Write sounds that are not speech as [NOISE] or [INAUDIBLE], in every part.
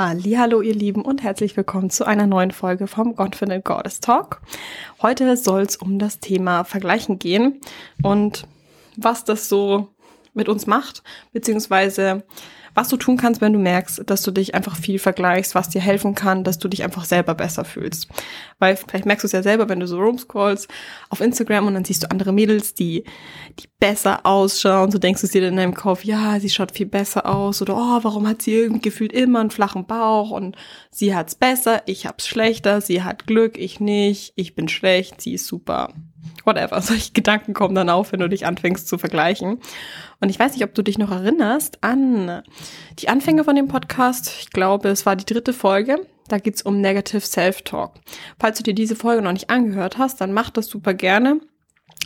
Hallo ihr Lieben und herzlich willkommen zu einer neuen Folge vom Confident Goddess Talk. Heute soll es um das Thema Vergleichen gehen und was das so mit uns macht, beziehungsweise was du tun kannst, wenn du merkst, dass du dich einfach viel vergleichst, was dir helfen kann, dass du dich einfach selber besser fühlst. Weil vielleicht merkst du es ja selber, wenn du so rumscrollst auf Instagram und dann siehst du andere Mädels, die, die besser ausschauen. So denkst du dir in deinem Kopf, ja, sie schaut viel besser aus oder oh, warum hat sie irgendwie gefühlt immer einen flachen Bauch und sie hat's besser, ich hab's schlechter, sie hat Glück, ich nicht, ich bin schlecht, sie ist super whatever. [LAUGHS] Solche Gedanken kommen dann auf, wenn du dich anfängst zu vergleichen. Und ich weiß nicht, ob du dich noch erinnerst an die Anfänge von dem Podcast. Ich glaube, es war die dritte Folge. Da geht's um Negative Self-Talk. Falls du dir diese Folge noch nicht angehört hast, dann mach das super gerne.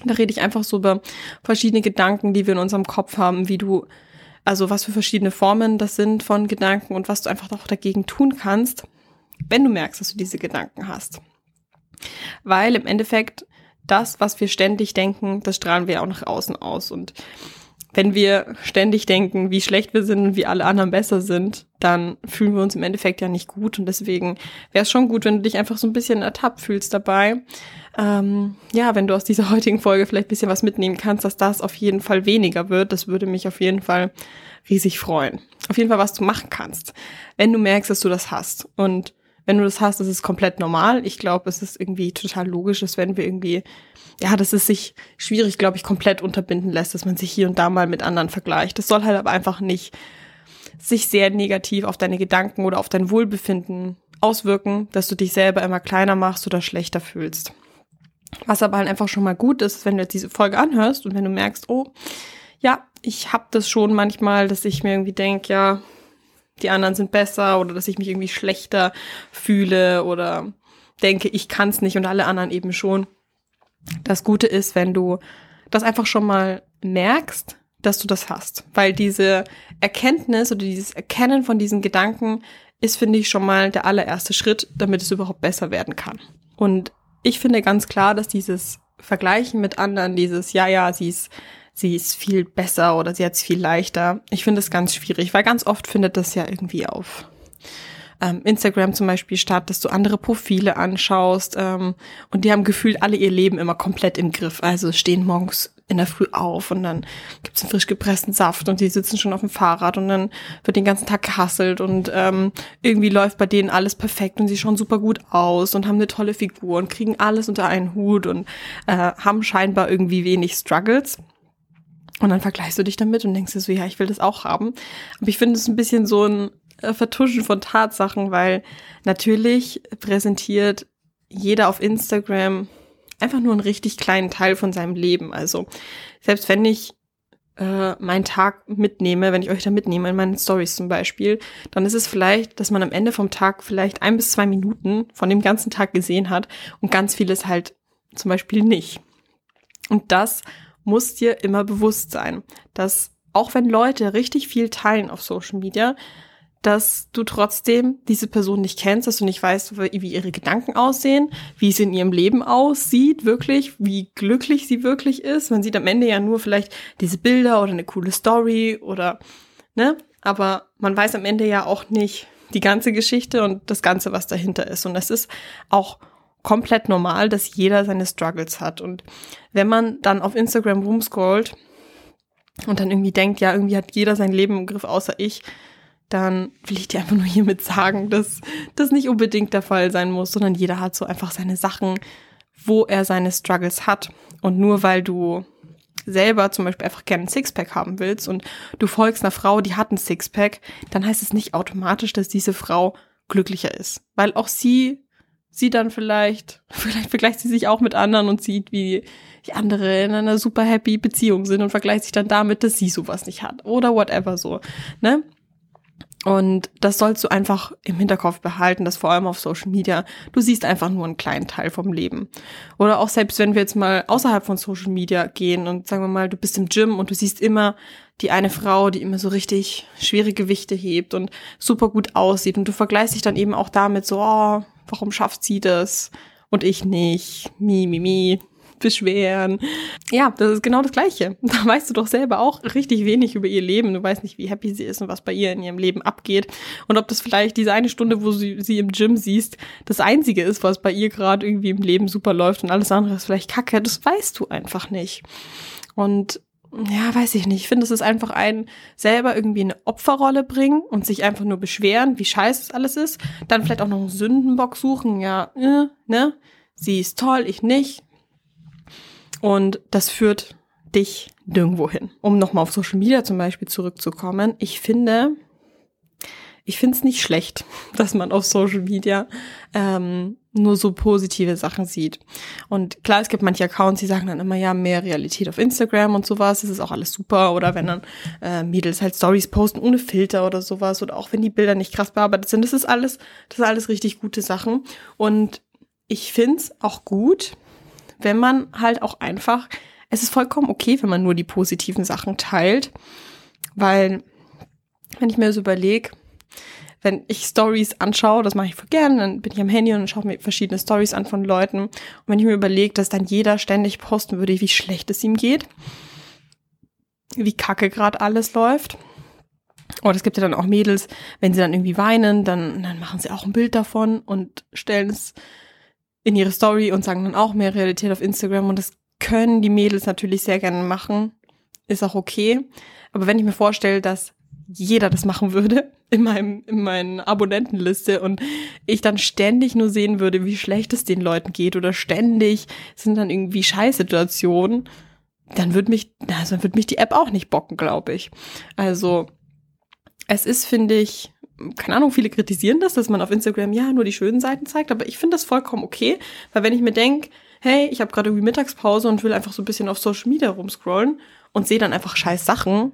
Da rede ich einfach so über verschiedene Gedanken, die wir in unserem Kopf haben, wie du, also was für verschiedene Formen das sind von Gedanken und was du einfach auch dagegen tun kannst, wenn du merkst, dass du diese Gedanken hast. Weil im Endeffekt das, was wir ständig denken, das strahlen wir auch nach außen aus. Und wenn wir ständig denken, wie schlecht wir sind und wie alle anderen besser sind, dann fühlen wir uns im Endeffekt ja nicht gut. Und deswegen wäre es schon gut, wenn du dich einfach so ein bisschen ertappt fühlst dabei. Ähm, ja, wenn du aus dieser [LAUGHS] heutigen Folge vielleicht ein bisschen was mitnehmen kannst, dass das auf jeden Fall weniger wird. Das würde mich auf jeden Fall riesig freuen. Auf jeden Fall, was du machen kannst, wenn du merkst, dass du das hast. Und wenn du das hast, ist komplett normal. Ich glaube, es ist irgendwie total logisch, dass wenn wir irgendwie, ja, dass es sich schwierig, glaube ich, komplett unterbinden lässt, dass man sich hier und da mal mit anderen vergleicht. Das soll halt aber einfach nicht sich sehr negativ auf deine Gedanken oder auf dein Wohlbefinden auswirken, dass du dich selber immer kleiner machst oder schlechter fühlst. Was aber halt einfach schon mal gut ist, wenn du jetzt diese Folge anhörst und wenn du merkst, oh, ja, ich habe das schon manchmal, dass ich mir irgendwie denke, ja, die anderen sind besser oder dass ich mich irgendwie schlechter fühle oder denke, ich kann es nicht und alle anderen eben schon. Das Gute ist, wenn du das einfach schon mal merkst, dass du das hast. Weil diese Erkenntnis oder dieses Erkennen von diesen Gedanken ist, finde ich, schon mal der allererste Schritt, damit es überhaupt besser werden kann. Und ich finde ganz klar, dass dieses Vergleichen mit anderen, dieses, ja, ja, sie ist sie ist viel besser oder sie hat es viel leichter. Ich finde es ganz schwierig, weil ganz oft findet das ja irgendwie auf ähm, Instagram zum Beispiel statt, dass du andere Profile anschaust ähm, und die haben gefühlt alle ihr Leben immer komplett im Griff. Also stehen morgens in der Früh auf und dann gibt's einen frisch gepressten Saft und die sitzen schon auf dem Fahrrad und dann wird den ganzen Tag gehasselt und ähm, irgendwie läuft bei denen alles perfekt und sie schauen super gut aus und haben eine tolle Figur und kriegen alles unter einen Hut und äh, haben scheinbar irgendwie wenig Struggles. Und dann vergleichst du dich damit und denkst dir so, ja, ich will das auch haben. Aber ich finde es ein bisschen so ein äh, Vertuschen von Tatsachen, weil natürlich präsentiert jeder auf Instagram einfach nur einen richtig kleinen Teil von seinem Leben. Also selbst wenn ich äh, meinen Tag mitnehme, wenn ich euch da mitnehme in meinen Stories zum Beispiel, dann ist es vielleicht, dass man am Ende vom Tag vielleicht ein bis zwei Minuten von dem ganzen Tag gesehen hat und ganz vieles halt zum Beispiel nicht. Und das muss dir immer bewusst sein, dass auch wenn Leute richtig viel teilen auf Social Media, dass du trotzdem diese Person nicht kennst, dass du nicht weißt, wie ihre Gedanken aussehen, wie sie in ihrem Leben aussieht, wirklich, wie glücklich sie wirklich ist. Man sieht am Ende ja nur vielleicht diese Bilder oder eine coole Story oder, ne? Aber man weiß am Ende ja auch nicht die ganze Geschichte und das Ganze, was dahinter ist. Und das ist auch komplett normal, dass jeder seine Struggles hat. Und wenn man dann auf Instagram rumscrollt und dann irgendwie denkt, ja, irgendwie hat jeder sein Leben im Griff außer ich, dann will ich dir einfach nur hiermit sagen, dass das nicht unbedingt der Fall sein muss, sondern jeder hat so einfach seine Sachen, wo er seine Struggles hat. Und nur weil du selber zum Beispiel einfach gerne ein Sixpack haben willst und du folgst einer Frau, die hat ein Sixpack, dann heißt es nicht automatisch, dass diese Frau glücklicher ist. Weil auch sie sie dann vielleicht, [LAUGHS] vielleicht vergleicht sie sich auch mit anderen und sieht, wie die andere in einer super happy Beziehung sind und vergleicht sich dann damit, dass sie sowas nicht hat oder whatever so, ne? Und das sollst du einfach im Hinterkopf behalten, dass vor allem auf Social Media, du siehst einfach nur einen kleinen Teil vom Leben. Oder auch selbst wenn wir jetzt mal außerhalb von Social Media gehen und sagen wir mal, du bist im Gym und du siehst immer die eine Frau, die immer so richtig schwere Gewichte hebt und super gut aussieht und du vergleichst dich dann eben auch damit so, oh, warum schafft sie das und ich nicht? Mi, mi, mi. beschweren. Ja, das ist genau das Gleiche. [LAUGHS] Da weißt du doch selber auch richtig wenig über ihr Leben. Du weißt nicht, wie happy sie ist und was bei ihr in ihrem Leben abgeht. Und ob das vielleicht diese eine Stunde, wo du sie im Gym siehst, das einzige ist, was bei ihr gerade irgendwie im Leben super läuft und alles andere ist vielleicht kacke. Das weißt du einfach nicht. Und ja, weiß ich nicht. Ich finde, es ist einfach ein selber irgendwie eine Opferrolle bringen und sich einfach nur beschweren, wie scheiße es alles ist. Dann vielleicht auch noch einen Sündenbock suchen. Ja, äh, ne? Sie ist toll, ich nicht. Und das führt dich nirgendwo hin. Um nochmal auf Social Media zum Beispiel zurückzukommen. Ich finde, ich finde es nicht schlecht, [LAUGHS] dass man auf Social Media ähm, nur so positive Sachen sieht. Und klar, es gibt manche Accounts, die sagen dann immer, ja, mehr Realität auf Instagram und sowas, das ist auch alles super. Oder wenn dann äh, Mädels halt Stories posten ohne Filter oder sowas. Oder auch wenn die Bilder nicht krass bearbeitet sind. Das ist alles, das ist alles richtig gute Sachen. Und ich find's auch gut, wenn man halt auch einfach, es ist vollkommen okay, wenn man nur die positiven Sachen teilt. Weil, wenn ich mir das überlege, wenn ich Stories anschaue, das mache ich voll gern, dann bin ich am Handy und schaue mir verschiedene Stories an von Leuten. Und wenn ich mir überlege, dass dann jeder ständig posten würde, wie schlecht es ihm geht, wie kacke gerade alles läuft. Oder es gibt ja dann auch Mädels, wenn sie dann irgendwie weinen, dann, dann machen sie auch ein Bild davon und stellen es in ihre Story und sagen dann auch mehr Realität auf Instagram. Und das können die Mädels natürlich sehr gerne machen. Ist auch okay. Aber wenn ich mir vorstelle, dass jeder das machen würde [LAUGHS] in meinem in meinen Abonnentenliste und ich dann ständig nur sehen würde, wie schlecht es den Leuten geht oder ständig sind dann irgendwie Scheißsituationen, dann würde mich also dann würde mich die App auch nicht bocken, glaube ich. Also es ist finde ich keine Ahnung, viele kritisieren das, dass man auf Instagram ja nur die schönen Seiten zeigt, aber ich finde das vollkommen okay, weil wenn ich mir denke, hey, ich habe gerade irgendwie Mittagspause und will einfach so ein bisschen auf Social Media rumscrollen und sehe dann einfach scheiß Sachen,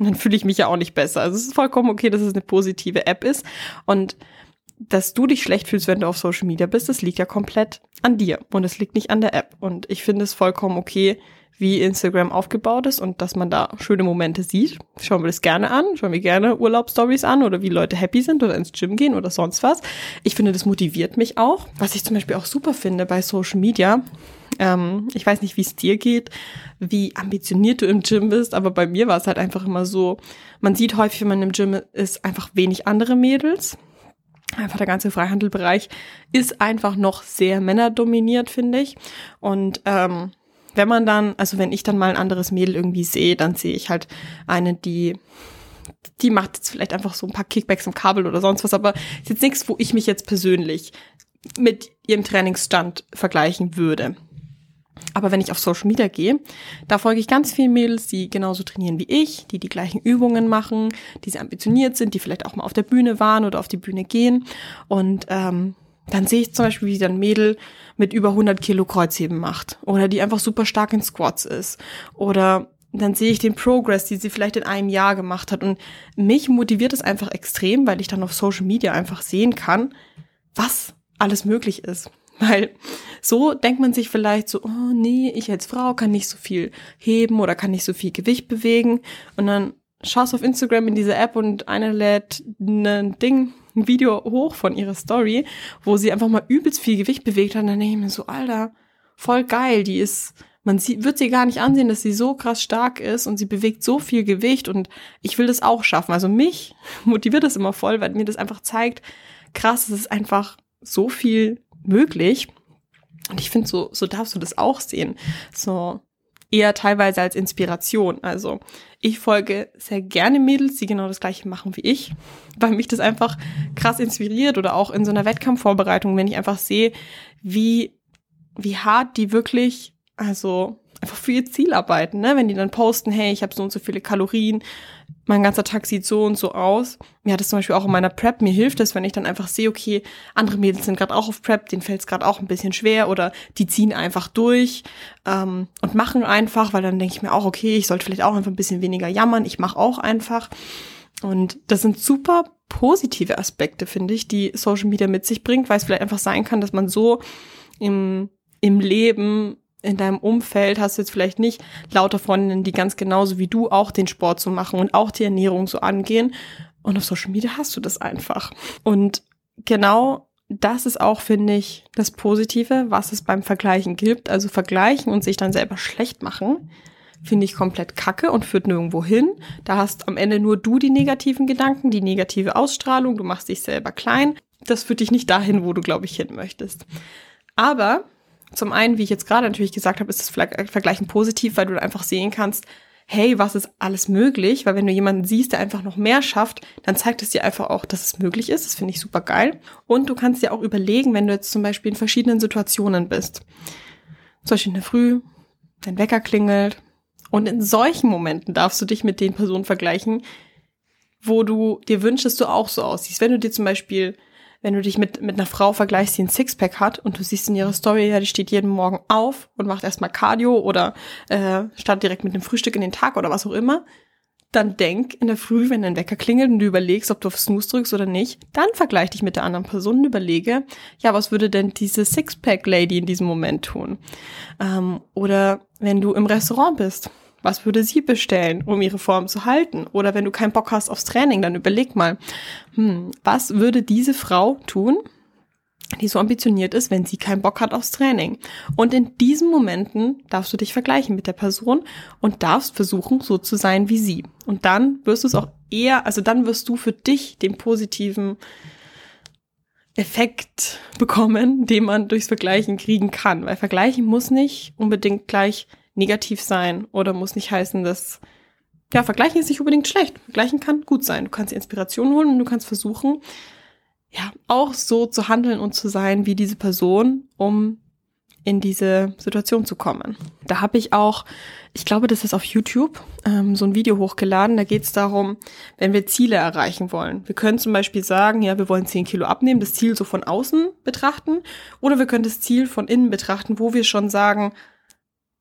[LAUGHS] dann fühle ich mich ja auch nicht besser. Also es ist vollkommen okay, dass es eine positive App ist. Und dass du dich schlecht fühlst, wenn du auf Social Media bist, das liegt ja komplett an dir und es liegt nicht an der App. Und ich finde es vollkommen okay, wie Instagram aufgebaut ist und dass man da schöne Momente sieht. Schauen wir das gerne an, schauen wir gerne Urlaubsstories an oder wie Leute happy sind oder ins Gym gehen oder sonst was. Ich finde, das motiviert mich auch. Was ich zum Beispiel auch super finde bei Social Media, ähm, ich weiß nicht, wie es dir geht, wie ambitioniert du im Gym bist, aber bei mir war es halt einfach immer so, man sieht häufig, wenn man im Gym ist, einfach wenig andere Mädels. Einfach der ganze Freihandelbereich ist einfach noch sehr männerdominiert, finde ich. Und ähm, wenn man dann, also wenn ich dann mal ein anderes Mädel irgendwie sehe, dann sehe ich halt eine, die die macht jetzt vielleicht einfach so ein paar Kickbacks im Kabel oder sonst was, aber ist jetzt nichts, wo ich mich jetzt persönlich mit ihrem Trainingsstand vergleichen würde. Aber wenn ich auf Social Media gehe, da folge ich ganz vielen Mädels, die genauso trainieren wie ich, die die gleichen Übungen machen, die sehr ambitioniert sind, die vielleicht auch mal auf der Bühne waren oder auf die Bühne gehen. Und ähm, dann sehe ich zum Beispiel, wie ein Mädel mit über 100 Kilo Kreuzheben macht oder die einfach super stark in Squats ist oder dann sehe ich den Progress, die sie vielleicht in einem Jahr gemacht hat und mich motiviert es einfach extrem, weil ich dann auf Social Media einfach sehen kann, was alles möglich ist. Weil so denkt man sich vielleicht so, oh nee, ich als Frau kann nicht so viel heben oder kann nicht so viel Gewicht bewegen. Und dann schaust du auf Instagram in diese App und eine lädt ein Ding, ein Video hoch von ihrer Story, wo sie einfach mal übelst viel Gewicht bewegt hat. Und dann denke ich mir so, Alter, voll geil, die ist, man sieht, wird sie gar nicht ansehen, dass sie so krass stark ist und sie bewegt so viel Gewicht und ich will das auch schaffen. Also mich [LAUGHS] motiviert das immer voll, weil mir das einfach zeigt, krass, es ist einfach so viel möglich. Und ich finde, so, so darfst du das auch sehen. So eher teilweise als Inspiration. Also ich folge sehr gerne Mädels, die genau das gleiche machen wie ich, weil mich das einfach krass inspiriert oder auch in so einer Wettkampfvorbereitung, wenn ich einfach sehe, wie, wie hart die wirklich, also einfach für ihr Ziel arbeiten, ne? Wenn die dann posten, hey, ich habe so und so viele Kalorien, mein ganzer Tag sieht so und so aus. Mir hat das zum Beispiel auch in meiner Prep, mir hilft es, wenn ich dann einfach sehe, okay, andere Mädels sind gerade auch auf Prep, denen fällt es gerade auch ein bisschen schwer oder die ziehen einfach durch ähm, und machen einfach, weil dann denke ich mir auch, okay, ich sollte vielleicht auch einfach ein bisschen weniger jammern, ich mache auch einfach. Und das sind super positive Aspekte, finde ich, die Social Media mit sich bringt, weil es vielleicht einfach sein kann, dass man so im, im Leben in deinem Umfeld hast du jetzt vielleicht nicht lauter Freundinnen, die ganz genauso wie du auch den Sport so machen und auch die Ernährung so angehen. Und auf Social Media hast du das einfach. Und genau das ist auch, finde ich, das Positive, was es beim Vergleichen gibt. Also vergleichen und sich dann selber schlecht machen, finde ich komplett kacke und führt nirgendwo hin. Da hast am Ende nur du die negativen Gedanken, die negative Ausstrahlung, du machst dich selber klein. Das führt dich nicht dahin, wo du, glaube ich, hin möchtest. Aber zum einen, wie ich jetzt gerade natürlich gesagt habe, ist das Vergleichen positiv, weil du einfach sehen kannst, hey, was ist alles möglich? Weil wenn du jemanden siehst, der einfach noch mehr schafft, dann zeigt es dir einfach auch, dass es möglich ist. Das finde ich super geil. Und du kannst dir auch überlegen, wenn du jetzt zum Beispiel in verschiedenen Situationen bist. Zum Beispiel in der Früh, dein Wecker klingelt. Und in solchen Momenten darfst du dich mit den Personen vergleichen, wo du dir wünschst, dass du auch so aussiehst. Wenn du dir zum Beispiel wenn du dich mit, mit einer Frau vergleichst, die ein Sixpack hat und du siehst in ihrer Story, ja, die steht jeden Morgen auf und macht erstmal Cardio oder äh, startet direkt mit dem Frühstück in den Tag oder was auch immer, dann denk in der Früh, wenn dein Wecker klingelt und du überlegst, ob du auf Snooze drückst oder nicht, dann vergleich dich mit der anderen Person und überlege, ja, was würde denn diese Sixpack-Lady in diesem Moment tun? Ähm, oder wenn du im Restaurant bist was würde sie bestellen, um ihre Form zu halten? Oder wenn du keinen Bock hast aufs Training, dann überleg mal, hm, was würde diese Frau tun, die so ambitioniert ist, wenn sie keinen Bock hat aufs Training. Und in diesen Momenten darfst du dich vergleichen mit der Person und darfst versuchen, so zu sein wie sie. Und dann wirst du es auch eher, also dann wirst du für dich den positiven Effekt bekommen, den man durchs Vergleichen kriegen kann. Weil Vergleichen muss nicht unbedingt gleich negativ sein oder muss nicht heißen, dass ja, vergleichen ist nicht unbedingt schlecht. Vergleichen kann gut sein. Du kannst Inspiration holen und du kannst versuchen, ja, auch so zu handeln und zu sein wie diese Person, um in diese Situation zu kommen. Da habe ich auch, ich glaube, das ist auf YouTube, ähm, so ein Video hochgeladen. Da geht es darum, wenn wir Ziele erreichen wollen. Wir können zum Beispiel sagen, ja, wir wollen 10 Kilo abnehmen, das Ziel so von außen betrachten. Oder wir können das Ziel von innen betrachten, wo wir schon sagen,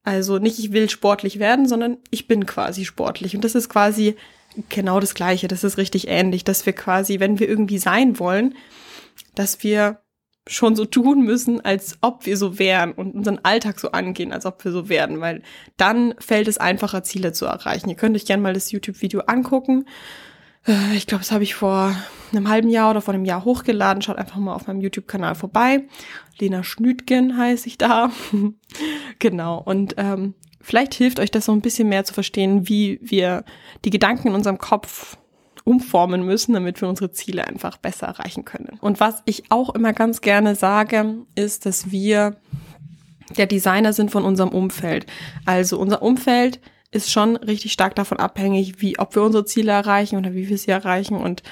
also nicht, ich will sportlich werden, sondern ich bin quasi sportlich. Und das ist quasi genau das Gleiche. Das ist richtig ähnlich, dass wir quasi, wenn wir irgendwie sein wollen, dass wir schon so tun müssen, als ob wir so wären und unseren Alltag so angehen, als ob wir so werden, weil dann fällt es einfacher, Ziele zu erreichen. Ihr könnt euch gerne mal das YouTube-Video angucken. Äh, ich glaube, das habe ich vor einem halben Jahr oder vor einem Jahr hochgeladen. Schaut einfach mal auf meinem YouTube-Kanal vorbei. Lena Schnütgen heiße ich da. [LAUGHS] genau. Und ähm, vielleicht hilft euch das so ein bisschen mehr zu verstehen, wie wir die Gedanken in unserem Kopf umformen müssen, damit wir unsere Ziele einfach besser erreichen können. Und was ich auch immer ganz gerne sage, ist, dass wir der Designer sind von unserem Umfeld. Also unser Umfeld ist schon richtig stark davon abhängig, wie, ob wir unsere Ziele erreichen oder wie wir sie erreichen. Und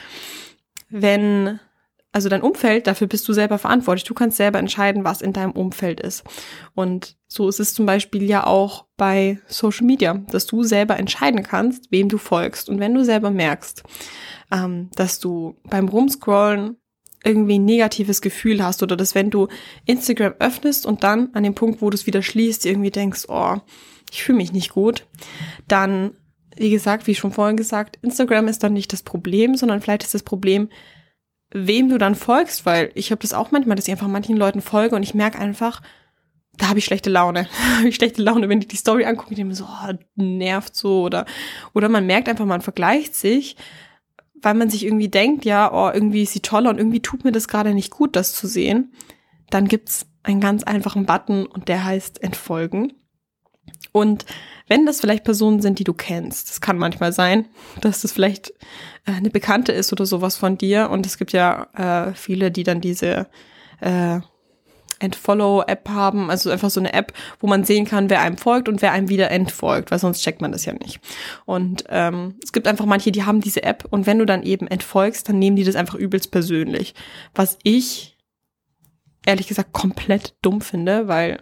wenn, also dein Umfeld, dafür bist du selber verantwortlich. Du kannst selber entscheiden, was in deinem Umfeld ist. Und so ist es zum Beispiel ja auch bei Social Media, dass du selber entscheiden kannst, wem du folgst. Und wenn du selber merkst, ähm, dass du beim Rumscrollen irgendwie ein negatives Gefühl hast oder dass wenn du Instagram öffnest und dann an dem Punkt, wo du es wieder schließt, irgendwie denkst, oh, ich fühle mich nicht gut, dann, wie gesagt, wie schon vorhin gesagt, Instagram ist dann nicht das Problem, sondern vielleicht ist das Problem, wem du dann folgst, weil ich habe das auch manchmal, dass ich einfach manchen Leuten folge und ich merke einfach, da habe ich schlechte Laune. [LAUGHS] Da habe ich schlechte Laune, wenn ich die Story angucke, ich denke mir so, oh, nervt so oder oder man merkt einfach, man vergleicht sich, weil man sich irgendwie denkt, ja, oh, irgendwie ist sie toller und irgendwie tut mir das gerade nicht gut, das zu sehen. Dann gibt's einen ganz einfachen Button und der heißt entfolgen. Und wenn das vielleicht Personen sind, die du kennst, das kann manchmal sein, dass das vielleicht äh, eine Bekannte ist oder sowas von dir. Und es gibt ja äh, viele, die dann diese äh, Entfollow-App haben, also einfach so eine App, wo man sehen kann, wer einem folgt und wer einem wieder entfolgt, weil sonst checkt man das ja nicht. Und ähm, es gibt einfach manche, die haben diese App und wenn du dann eben entfolgst, dann nehmen die das einfach übelst persönlich. Was ich ehrlich gesagt komplett dumm finde, weil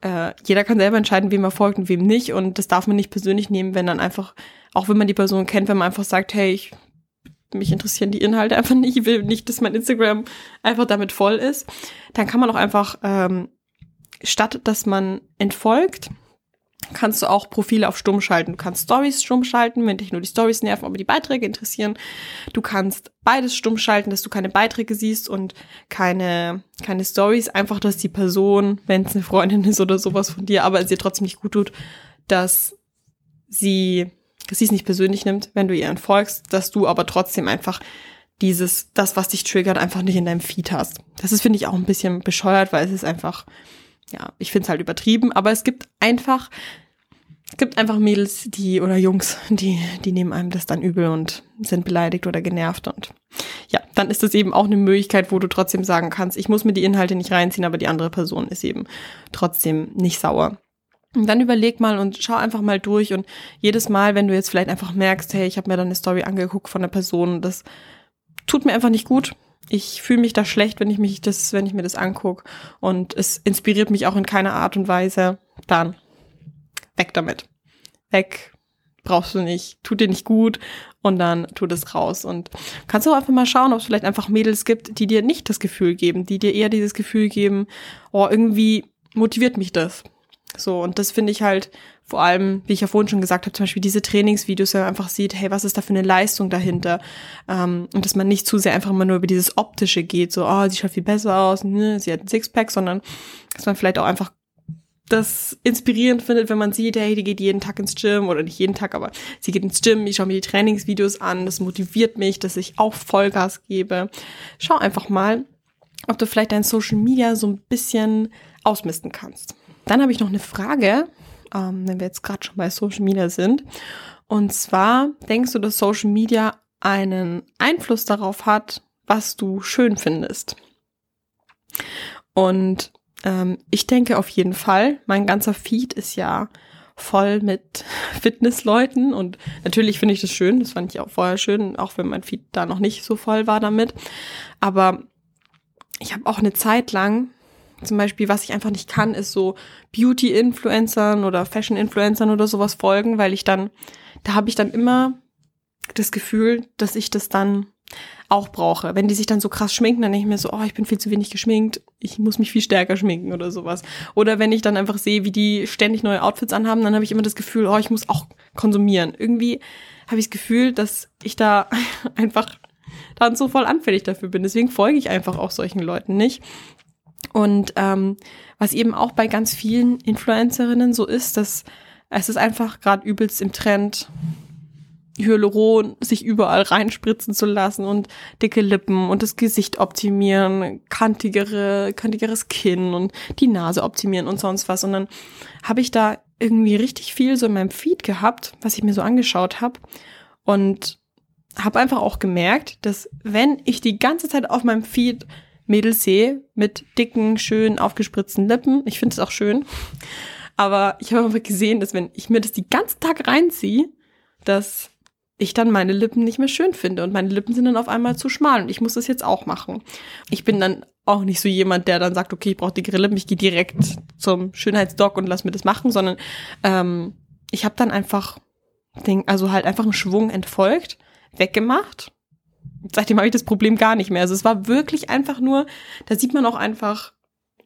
äh, jeder kann selber entscheiden, wem er folgt und wem nicht. Und das darf man nicht persönlich nehmen, wenn dann einfach, auch wenn man die Person kennt, wenn man einfach sagt, hey, ich, mich interessieren die Inhalte einfach nicht, ich will nicht, dass mein Instagram einfach damit voll ist, dann kann man auch einfach, ähm, statt dass man entfolgt, kannst du auch Profile auf stumm schalten. Du kannst Stories stumm schalten, wenn dich nur die Stories nerven, aber die Beiträge interessieren. Du kannst beides stumm schalten, dass du keine Beiträge siehst und keine, keine Stories. Einfach, dass die Person, wenn es eine Freundin ist oder sowas von dir, aber es ihr trotzdem nicht gut tut, dass sie, dass sie es nicht persönlich nimmt, wenn du ihr entfolgst, dass du aber trotzdem einfach dieses, das, was dich triggert, einfach nicht in deinem Feed hast. Das ist, finde ich, auch ein bisschen bescheuert, weil es ist einfach, ja, ich finde es halt übertrieben, aber es gibt einfach, es gibt einfach Mädels, die, oder Jungs, die, die nehmen einem das dann übel und sind beleidigt oder genervt und ja, dann ist das eben auch eine Möglichkeit, wo du trotzdem sagen kannst, ich muss mir die Inhalte nicht reinziehen, aber die andere Person ist eben trotzdem nicht sauer. Und dann überleg mal und schau einfach mal durch und jedes Mal, wenn du jetzt vielleicht einfach merkst, hey, ich habe mir dann eine Story angeguckt von der Person, das tut mir einfach nicht gut. Ich fühle mich da schlecht, wenn ich mich das, wenn ich mir das angucke und es inspiriert mich auch in keiner Art und Weise. Dann weg damit. Weg. Brauchst du nicht. Tut dir nicht gut und dann tut es raus. Und kannst du auch einfach mal schauen, ob es vielleicht einfach Mädels gibt, die dir nicht das Gefühl geben, die dir eher dieses Gefühl geben, oh, irgendwie motiviert mich das. So, und das finde ich halt vor allem, wie ich ja vorhin schon gesagt habe, zum Beispiel diese Trainingsvideos, wenn man einfach sieht, hey, was ist da für eine Leistung dahinter? Ähm, und dass man nicht zu sehr einfach mal nur über dieses Optische geht, so, oh, sie schaut viel besser aus, ne, sie hat ein Sixpack, sondern dass man vielleicht auch einfach das inspirierend findet, wenn man sieht, hey, die geht jeden Tag ins Gym oder nicht jeden Tag, aber sie geht ins Gym, ich schaue mir die Trainingsvideos an, das motiviert mich, dass ich auch Vollgas gebe. Schau einfach mal, ob du vielleicht dein Social Media so ein bisschen ausmisten kannst. Dann habe ich noch eine Frage, ähm, wenn wir jetzt gerade schon bei Social Media sind. Und zwar, denkst du, dass Social Media einen Einfluss darauf hat, was du schön findest? Und ähm, ich denke auf jeden Fall, mein ganzer Feed ist ja voll mit [LAUGHS] Fitnessleuten und natürlich finde ich das schön, das fand ich auch vorher schön, auch wenn mein Feed da noch nicht so voll war damit. Aber ich habe auch eine Zeit lang zum Beispiel, was ich einfach nicht kann, ist so Beauty-Influencern oder Fashion-Influencern oder sowas folgen, weil ich dann, da habe ich dann immer das Gefühl, dass ich das dann auch brauche. Wenn die sich dann so krass schminken, dann denke ich mir so, oh, ich bin viel zu wenig geschminkt, ich muss mich viel stärker schminken oder sowas. Oder wenn ich dann einfach sehe, wie die ständig neue Outfits anhaben, dann habe ich immer das Gefühl, oh, ich muss auch konsumieren. Irgendwie habe ich das Gefühl, dass ich da [LAUGHS] einfach dann so voll anfällig dafür bin. Deswegen folge ich einfach auch solchen Leuten nicht. Und ähm, was eben auch bei ganz vielen Influencerinnen so ist, dass es ist einfach gerade übelst im Trend, Hyaluron sich überall reinspritzen zu lassen und dicke Lippen und das Gesicht optimieren, kantigere, kantigeres Kinn und die Nase optimieren und sonst was. Und dann habe ich da irgendwie richtig viel so in meinem Feed gehabt, was ich mir so angeschaut habe und habe einfach auch gemerkt, dass wenn ich die ganze Zeit auf meinem Feed Mädels sehe mit dicken, schön aufgespritzten Lippen. Ich finde es auch schön. Aber ich habe einfach gesehen, dass wenn ich mir das die ganzen Tag reinziehe, dass ich dann meine Lippen nicht mehr schön finde und meine Lippen sind dann auf einmal zu schmal und ich muss das jetzt auch machen. Ich bin dann auch nicht so jemand, der dann sagt, okay, ich brauche dickere Lippen, ich gehe direkt zum Schönheitsdoc und lass mir das machen, sondern ähm, ich habe dann einfach, den, also halt einfach einen Schwung entfolgt, weggemacht seitdem habe ich das Problem gar nicht mehr. Also es war wirklich einfach nur, da sieht man auch einfach,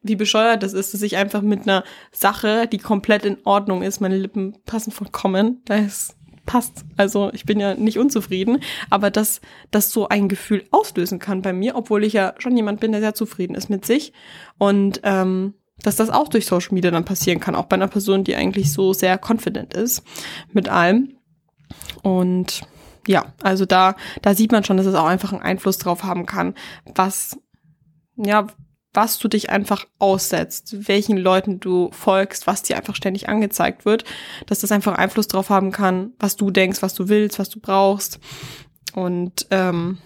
wie bescheuert das ist, dass ich einfach mit einer Sache, die komplett in Ordnung ist, meine Lippen passen vollkommen, da ist passt. Also ich bin ja nicht unzufrieden, aber dass das so ein Gefühl auslösen kann bei mir, obwohl ich ja schon jemand bin, der sehr zufrieden ist mit sich und ähm, dass das auch durch Social Media dann passieren kann, auch bei einer Person, die eigentlich so sehr confident ist mit allem. Und ja, also da, da sieht man schon, dass es auch einfach einen Einfluss drauf haben kann, was, ja, was du dich einfach aussetzt, welchen Leuten du folgst, was dir einfach ständig angezeigt wird, dass das einfach Einfluss drauf haben kann, was du denkst, was du willst, was du brauchst. Und ähm,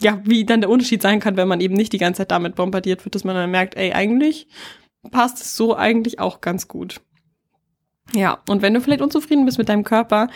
ja, wie dann der Unterschied sein kann, wenn man eben nicht die ganze Zeit damit bombardiert wird, dass man dann merkt, ey, eigentlich passt es so eigentlich auch ganz gut. Ja, und wenn du vielleicht unzufrieden bist mit deinem Körper,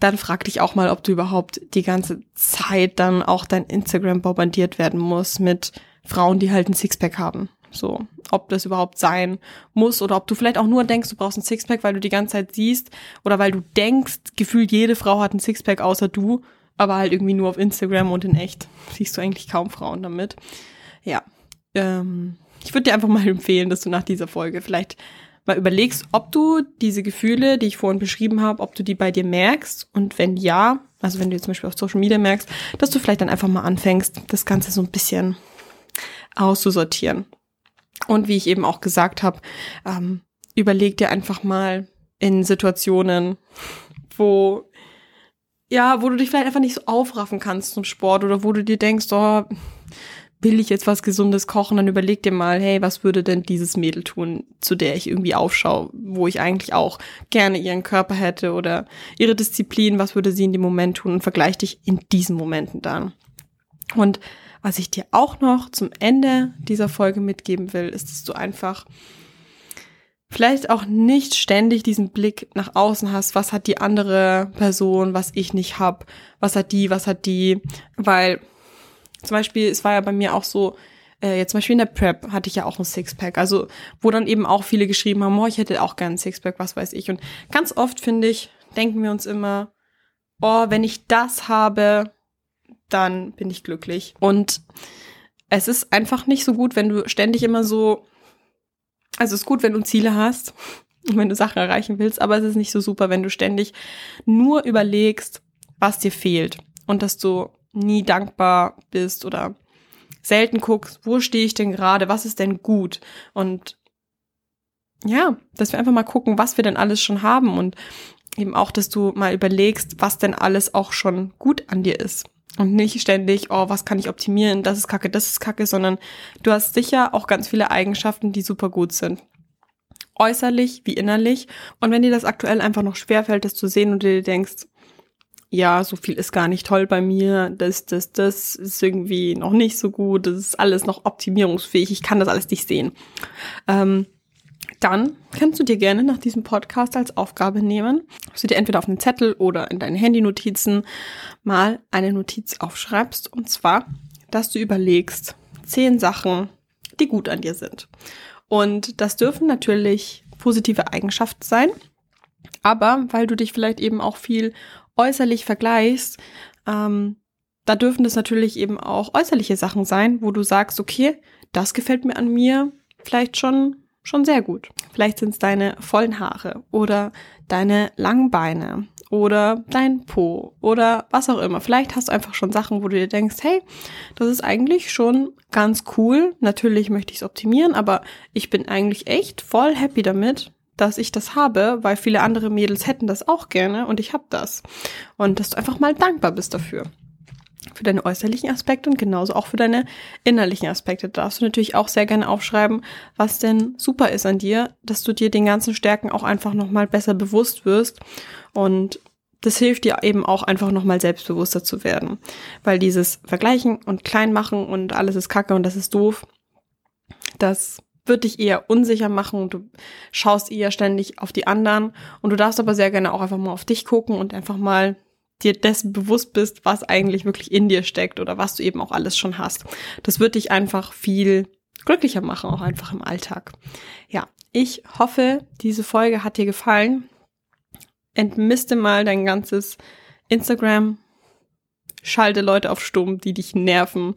dann frag dich auch mal, ob du überhaupt die ganze Zeit dann auch dein Instagram bombardiert werden muss mit Frauen, die halt ein Sixpack haben. So, ob das überhaupt sein muss oder ob du vielleicht auch nur denkst, du brauchst ein Sixpack, weil du die ganze Zeit siehst oder weil du denkst, gefühlt jede Frau hat ein Sixpack außer du, aber halt irgendwie nur auf Instagram und in echt siehst du eigentlich kaum Frauen damit. Ja, ähm, ich würde dir einfach mal [LAUGHS] empfehlen, dass du nach dieser Folge vielleicht mal überlegst, ob du diese Gefühle, die ich vorhin beschrieben habe, ob du die bei dir merkst und wenn ja, also wenn du jetzt zum Beispiel auf Social Media merkst, dass du vielleicht dann einfach mal anfängst, das Ganze so ein bisschen auszusortieren. Und wie ich eben auch gesagt habe, ähm, überleg dir einfach mal in Situationen, wo ja, wo du dich vielleicht einfach nicht so aufraffen kannst zum Sport oder wo du dir denkst, oh, will ich jetzt was Gesundes kochen, dann überleg dir mal, hey, was würde denn dieses Mädel tun, zu der ich irgendwie aufschaue, wo ich eigentlich auch gerne ihren Körper hätte oder ihre Disziplin, was würde sie in dem Moment tun und vergleich dich in diesen Momenten dann. Und was ich dir auch noch zum Ende dieser Folge mitgeben will, ist, dass du einfach vielleicht auch nicht ständig diesen Blick nach außen hast, was hat die andere Person, was ich nicht hab, was hat die, was hat die, weil zum Beispiel, es war ja bei mir auch so, äh, jetzt zum Beispiel in der Prep hatte ich ja auch ein Sixpack, also wo dann eben auch viele geschrieben haben, oh, ich hätte auch gern ein Sixpack, was weiß ich. Und ganz oft, finde ich, denken wir uns immer, oh, wenn ich das habe, dann bin ich glücklich. Und es ist einfach nicht so gut, wenn du ständig immer so, also es ist gut, wenn du Ziele hast [LAUGHS] und wenn du Sachen erreichen willst, aber es ist nicht so super, wenn du ständig nur überlegst, was dir fehlt und dass du nie dankbar bist oder selten guckst, wo stehe ich denn gerade, was ist denn gut und ja, dass wir einfach mal gucken, was wir denn alles schon haben und eben auch, dass du mal überlegst, was denn alles auch schon gut an dir ist. Und nicht ständig, oh, was kann ich optimieren, das ist kacke, das ist kacke, sondern du hast sicher auch ganz viele Eigenschaften, die super gut sind. Äußerlich wie innerlich. Und wenn dir das aktuell einfach noch schwerfällt, das zu sehen und du dir denkst, ja, so viel ist gar nicht toll bei mir, das, das, das ist irgendwie noch nicht so gut, das ist alles noch optimierungsfähig, ich kann das alles nicht sehen. Ähm, dann kannst du dir gerne nach diesem Podcast als Aufgabe nehmen, dass du dir entweder auf einen Zettel oder in deine Handynotizen mal eine Notiz aufschreibst. Und zwar, dass du überlegst, zehn Sachen, die gut an dir sind. Und das dürfen natürlich positive Eigenschaften sein. Aber weil du dich vielleicht eben auch viel äußerlich vergleichst, ähm, da dürfen das natürlich eben auch äußerliche Sachen sein, wo du sagst, okay, das gefällt mir an mir vielleicht schon schon sehr gut. Vielleicht sind es deine vollen Haare oder deine langen Beine oder dein Po oder was auch immer. Vielleicht hast du einfach schon Sachen, wo du dir denkst, hey, das ist eigentlich schon ganz cool. Natürlich möchte ich es optimieren, aber ich bin eigentlich echt voll happy damit, dass ich das habe, weil viele andere Mädels hätten das auch gerne und ich habe das. Und dass du einfach mal dankbar bist dafür für deine äußerlichen Aspekte und genauso auch für deine innerlichen Aspekte. Da darfst du natürlich auch sehr gerne aufschreiben, was denn super ist an dir, dass du dir den ganzen Stärken auch einfach nochmal besser bewusst wirst und das hilft dir eben auch einfach nochmal selbstbewusster zu werden. Weil dieses Vergleichen und Kleinmachen und alles ist kacke und das ist doof, das wird dich eher unsicher machen und du schaust eher ständig auf die anderen und du darfst aber sehr gerne auch einfach mal auf dich gucken und einfach mal dir dessen bewusst bist, was eigentlich wirklich in dir steckt oder was du eben auch alles schon hast. Das wird dich einfach viel glücklicher machen, auch einfach im Alltag. Ja, ich hoffe, diese Folge hat dir gefallen. Entmiste mal dein ganzes Instagram, schalte Leute auf Stumm, die dich nerven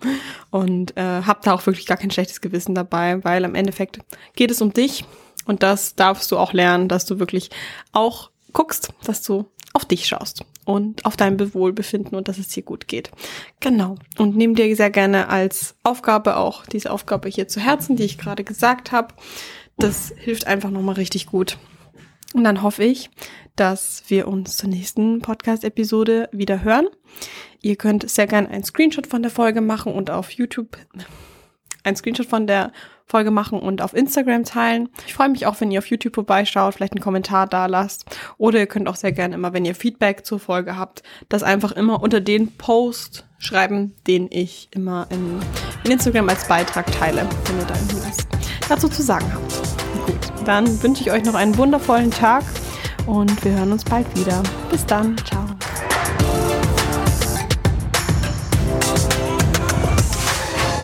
und äh, hab da auch wirklich gar kein schlechtes Gewissen dabei, weil am Endeffekt geht es um dich und das darfst du auch lernen, dass du wirklich auch guckst, dass du auf dich schaust und auf dein Bewohlbefinden und dass es dir gut geht. Genau. Und nimm dir sehr gerne als Aufgabe auch diese Aufgabe hier zu Herzen, die ich gerade gesagt habe. Das hilft einfach nochmal richtig gut. Und dann hoffe ich, dass wir uns zur nächsten Podcast-Episode wieder hören. Ihr könnt sehr gerne einen Screenshot von der Folge machen und auf YouTube [LAUGHS] einen Screenshot von der Folge machen und auf Instagram teilen. Ich freue mich auch, wenn ihr auf YouTube vorbeischaut, vielleicht einen Kommentar da lasst. Oder ihr könnt auch sehr gerne immer, wenn ihr Feedback zur Folge habt, das einfach immer unter den Post schreiben, den ich immer in, in Instagram als Beitrag teile, wenn ihr da irgendwas dazu zu sagen habt. Dann wünsche ich euch noch einen wundervollen Tag und wir hören uns bald wieder. Bis dann, ciao.